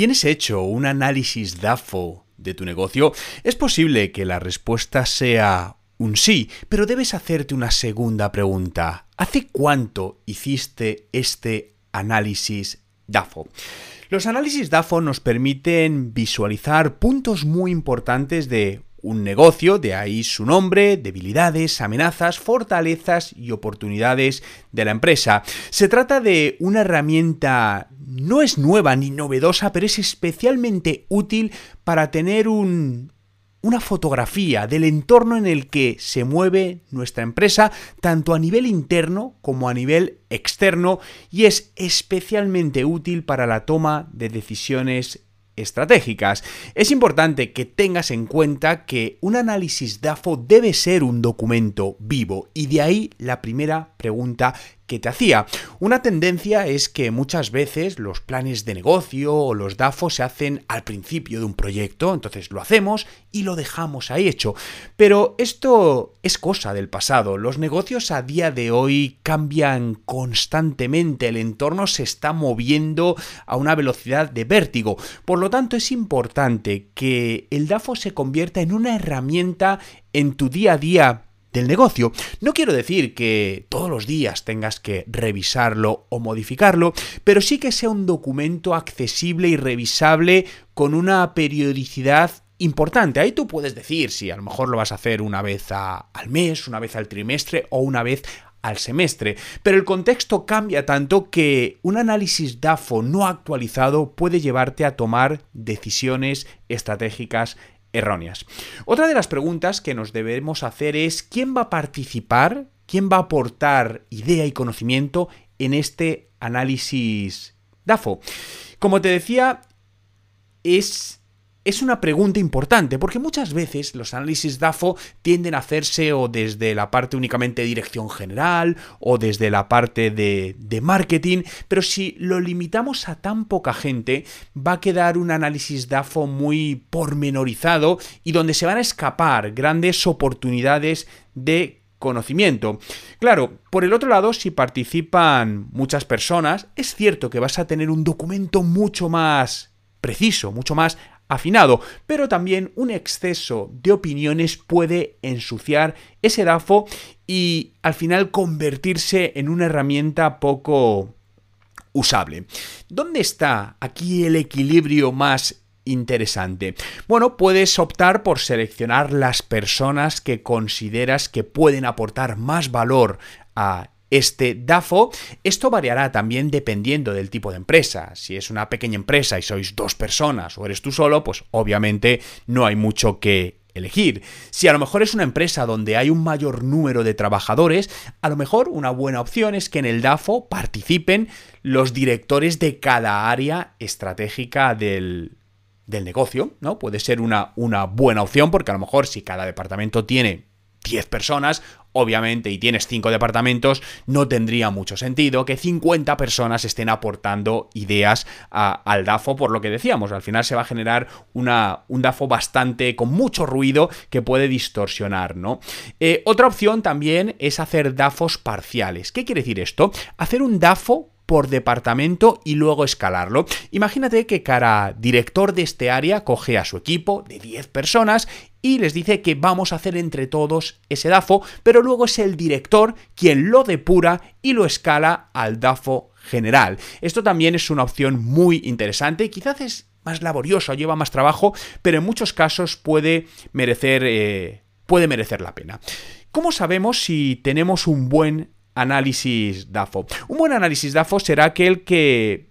¿Tienes hecho un análisis DAFO de tu negocio? Es posible que la respuesta sea un sí, pero debes hacerte una segunda pregunta. ¿Hace cuánto hiciste este análisis DAFO? Los análisis DAFO nos permiten visualizar puntos muy importantes de un negocio, de ahí su nombre, debilidades, amenazas, fortalezas y oportunidades de la empresa. Se trata de una herramienta no es nueva ni novedosa, pero es especialmente útil para tener un, una fotografía del entorno en el que se mueve nuestra empresa, tanto a nivel interno como a nivel externo, y es especialmente útil para la toma de decisiones estratégicas. Es importante que tengas en cuenta que un análisis DAFO debe ser un documento vivo y de ahí la primera pregunta que te hacía. Una tendencia es que muchas veces los planes de negocio o los DAFO se hacen al principio de un proyecto, entonces lo hacemos y lo dejamos ahí hecho. Pero esto es cosa del pasado. Los negocios a día de hoy cambian constantemente, el entorno se está moviendo a una velocidad de vértigo. Por lo tanto, es importante que el DAFO se convierta en una herramienta en tu día a día del negocio. No quiero decir que todos los días tengas que revisarlo o modificarlo, pero sí que sea un documento accesible y revisable con una periodicidad importante. Ahí tú puedes decir si a lo mejor lo vas a hacer una vez al mes, una vez al trimestre o una vez al semestre, pero el contexto cambia tanto que un análisis DAFO no actualizado puede llevarte a tomar decisiones estratégicas erróneas. Otra de las preguntas que nos debemos hacer es ¿quién va a participar? ¿Quién va a aportar idea y conocimiento en este análisis DAFO? Como te decía, es es una pregunta importante, porque muchas veces los análisis DAFO tienden a hacerse o desde la parte únicamente de dirección general o desde la parte de, de, marketing, pero si lo limitamos a tan poca gente, va a quedar un análisis DAFO muy pormenorizado y donde se van a escapar grandes oportunidades de conocimiento. Claro, por el otro lado, si participan muchas personas, es cierto que vas a tener un documento mucho más preciso, mucho más afinado, pero también un exceso de opiniones puede ensuciar ese DAFO y al final convertirse en una herramienta poco usable. ¿Dónde está aquí el equilibrio más interesante? Bueno, puedes optar por seleccionar las personas que consideras que pueden aportar más valor a este DAFO. Esto variará también dependiendo del tipo de empresa. Si es una pequeña empresa y sois dos personas o eres tú solo, pues obviamente no hay mucho que elegir. Si a lo mejor es una empresa donde hay un mayor número de trabajadores, a lo mejor una buena opción es que en el DAFO participen los directores de cada área estratégica del, del negocio, ¿no? Puede ser una, una buena opción porque a lo mejor si cada departamento tiene 10 personas, obviamente, y tienes 5 departamentos, no tendría mucho sentido que 50 personas estén aportando ideas al DAFO, por lo que decíamos, al final se va a generar un DAFO bastante con mucho ruido que puede distorsionar, ¿no? Eh, otra opción también es hacer DAFOs parciales. ¿Qué quiere decir esto? Hacer un DAFO por departamento y luego escalarlo. Imagínate que cada director de este área coge a su equipo de 10 personas y les dice que vamos a hacer entre todos ese DAFO, pero luego es el director quien lo depura y lo escala al DAFO general. Esto también es una opción muy interesante, quizás es más laborioso, lleva más trabajo, pero en muchos casos puede merecer, eh, puede merecer la pena. ¿Cómo sabemos si tenemos un buen análisis DAFO. Un buen análisis DAFO será aquel que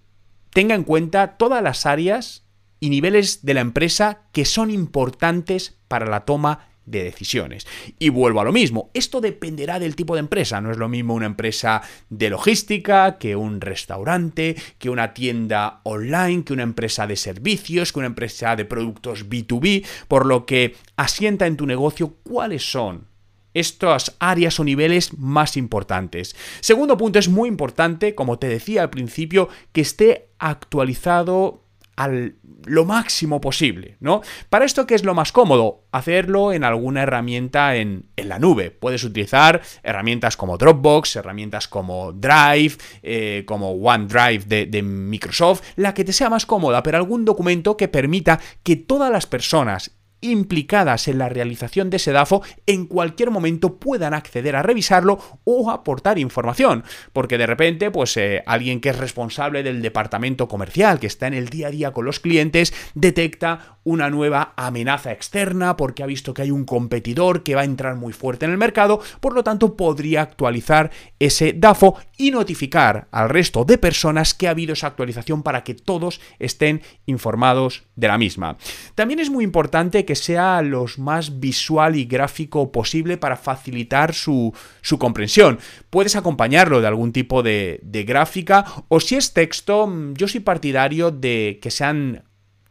tenga en cuenta todas las áreas y niveles de la empresa que son importantes para la toma de decisiones. Y vuelvo a lo mismo, esto dependerá del tipo de empresa, no es lo mismo una empresa de logística que un restaurante, que una tienda online, que una empresa de servicios, que una empresa de productos B2B, por lo que asienta en tu negocio cuáles son estas áreas o niveles más importantes. Segundo punto, es muy importante, como te decía al principio, que esté actualizado al lo máximo posible, ¿no? Para esto, ¿qué es lo más cómodo? Hacerlo en alguna herramienta en, la nube. Puedes utilizar herramientas como Dropbox, herramientas como Drive, eh, como OneDrive de, de Microsoft, la que te sea más cómoda, pero algún documento que permita que todas las personas implicadas en la realización de ese DAFO en cualquier momento puedan acceder a revisarlo o aportar información. Porque de repente, pues eh, alguien que es responsable del departamento comercial, que está en el día a día con los clientes, detecta una nueva amenaza externa porque ha visto que hay un competidor que va a entrar muy fuerte en el mercado, por lo tanto podría actualizar ese DAFO y notificar al resto de personas que ha habido esa actualización para que todos estén informados de la misma. También es muy importante que sea lo más visual y gráfico posible para facilitar su, comprensión. Puedes acompañarlo de algún tipo de, de gráfica o si es texto, mm, yo soy partidario de que sean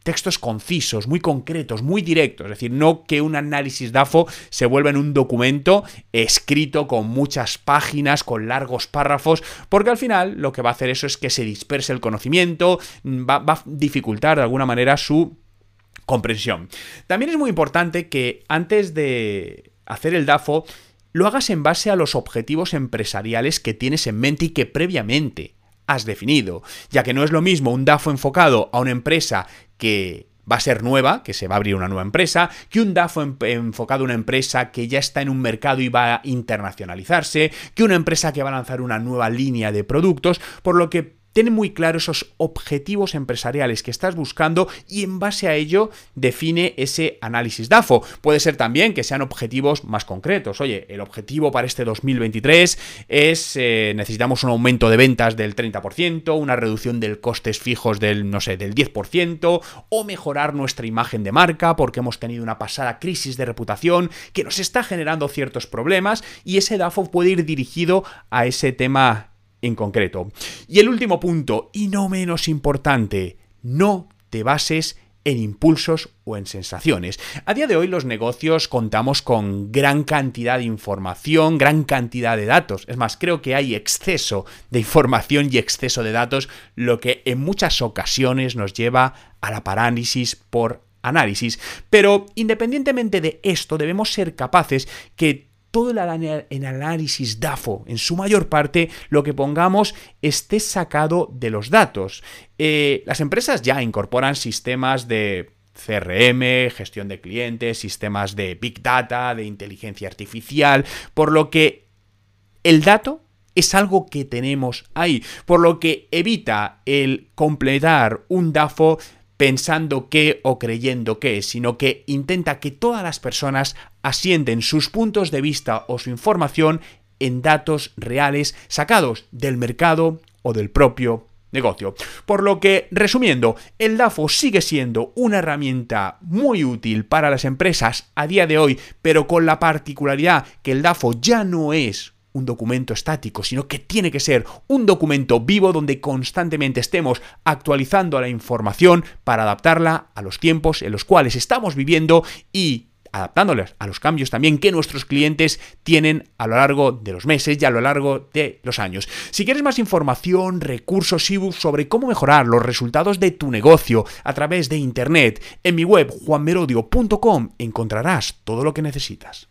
textos concisos, muy concretos, muy directos, es decir, no que un análisis DAFO se vuelva en un documento escrito con muchas páginas, con largos párrafos, porque al final lo que va a hacer eso es que se disperse el conocimiento, va, va a dificultar de alguna manera su comprensión. También es muy importante que antes de hacer el DAFO, lo hagas en base a los objetivos empresariales que tienes en mente y que previamente has definido, ya que no es lo mismo un DAFO enfocado a una empresa que va a ser nueva, que se va a abrir una nueva empresa, que un DAFO enfocado a una empresa que ya está en un mercado y va a internacionalizarse, que una empresa que va a lanzar una nueva línea de productos, por lo que Ten muy claro esos objetivos empresariales que estás buscando y en base a ello define ese análisis DAFO. Puede ser también que sean objetivos más concretos. Oye, el objetivo para este 2023 es eh, necesitamos un aumento de ventas del 30%, una reducción de costes fijos del, no sé, del 10% o mejorar nuestra imagen de marca porque hemos tenido una pasada crisis de reputación que nos está generando ciertos problemas y ese DAFO puede ir dirigido a ese tema en concreto. Y el último punto, y no menos importante, no te bases en impulsos o en sensaciones. A día de hoy los negocios contamos con gran cantidad de información, gran cantidad de datos. Es más, creo que hay exceso de información y exceso de datos, lo que en muchas ocasiones nos lleva a la parálisis por análisis. Pero independientemente de esto, debemos ser capaces que todo el análisis DAFO, en su mayor parte, lo que pongamos esté sacado de los datos. Eh, las empresas ya incorporan sistemas de CRM, gestión de clientes, sistemas de Big Data, de inteligencia artificial, por lo que el dato es algo que tenemos ahí, por lo que evita el completar un DAFO pensando qué o creyendo qué, sino que intenta que todas las personas asienten sus puntos de vista o su información en datos reales sacados del mercado o del propio negocio. Por lo que, resumiendo, el DAFO sigue siendo una herramienta muy útil para las empresas a día de hoy, pero con la particularidad que el DAFO ya no es un documento estático, sino que tiene que ser un documento vivo donde constantemente estemos actualizando la información para adaptarla a los tiempos en los cuales estamos viviendo y adaptándoles a los cambios también que nuestros clientes tienen a lo largo de los meses y a lo largo de los años. Si quieres más información, recursos, ebooks sobre cómo mejorar los resultados de tu negocio a través de internet, en mi web juanmerodio.com encontrarás todo lo que necesitas.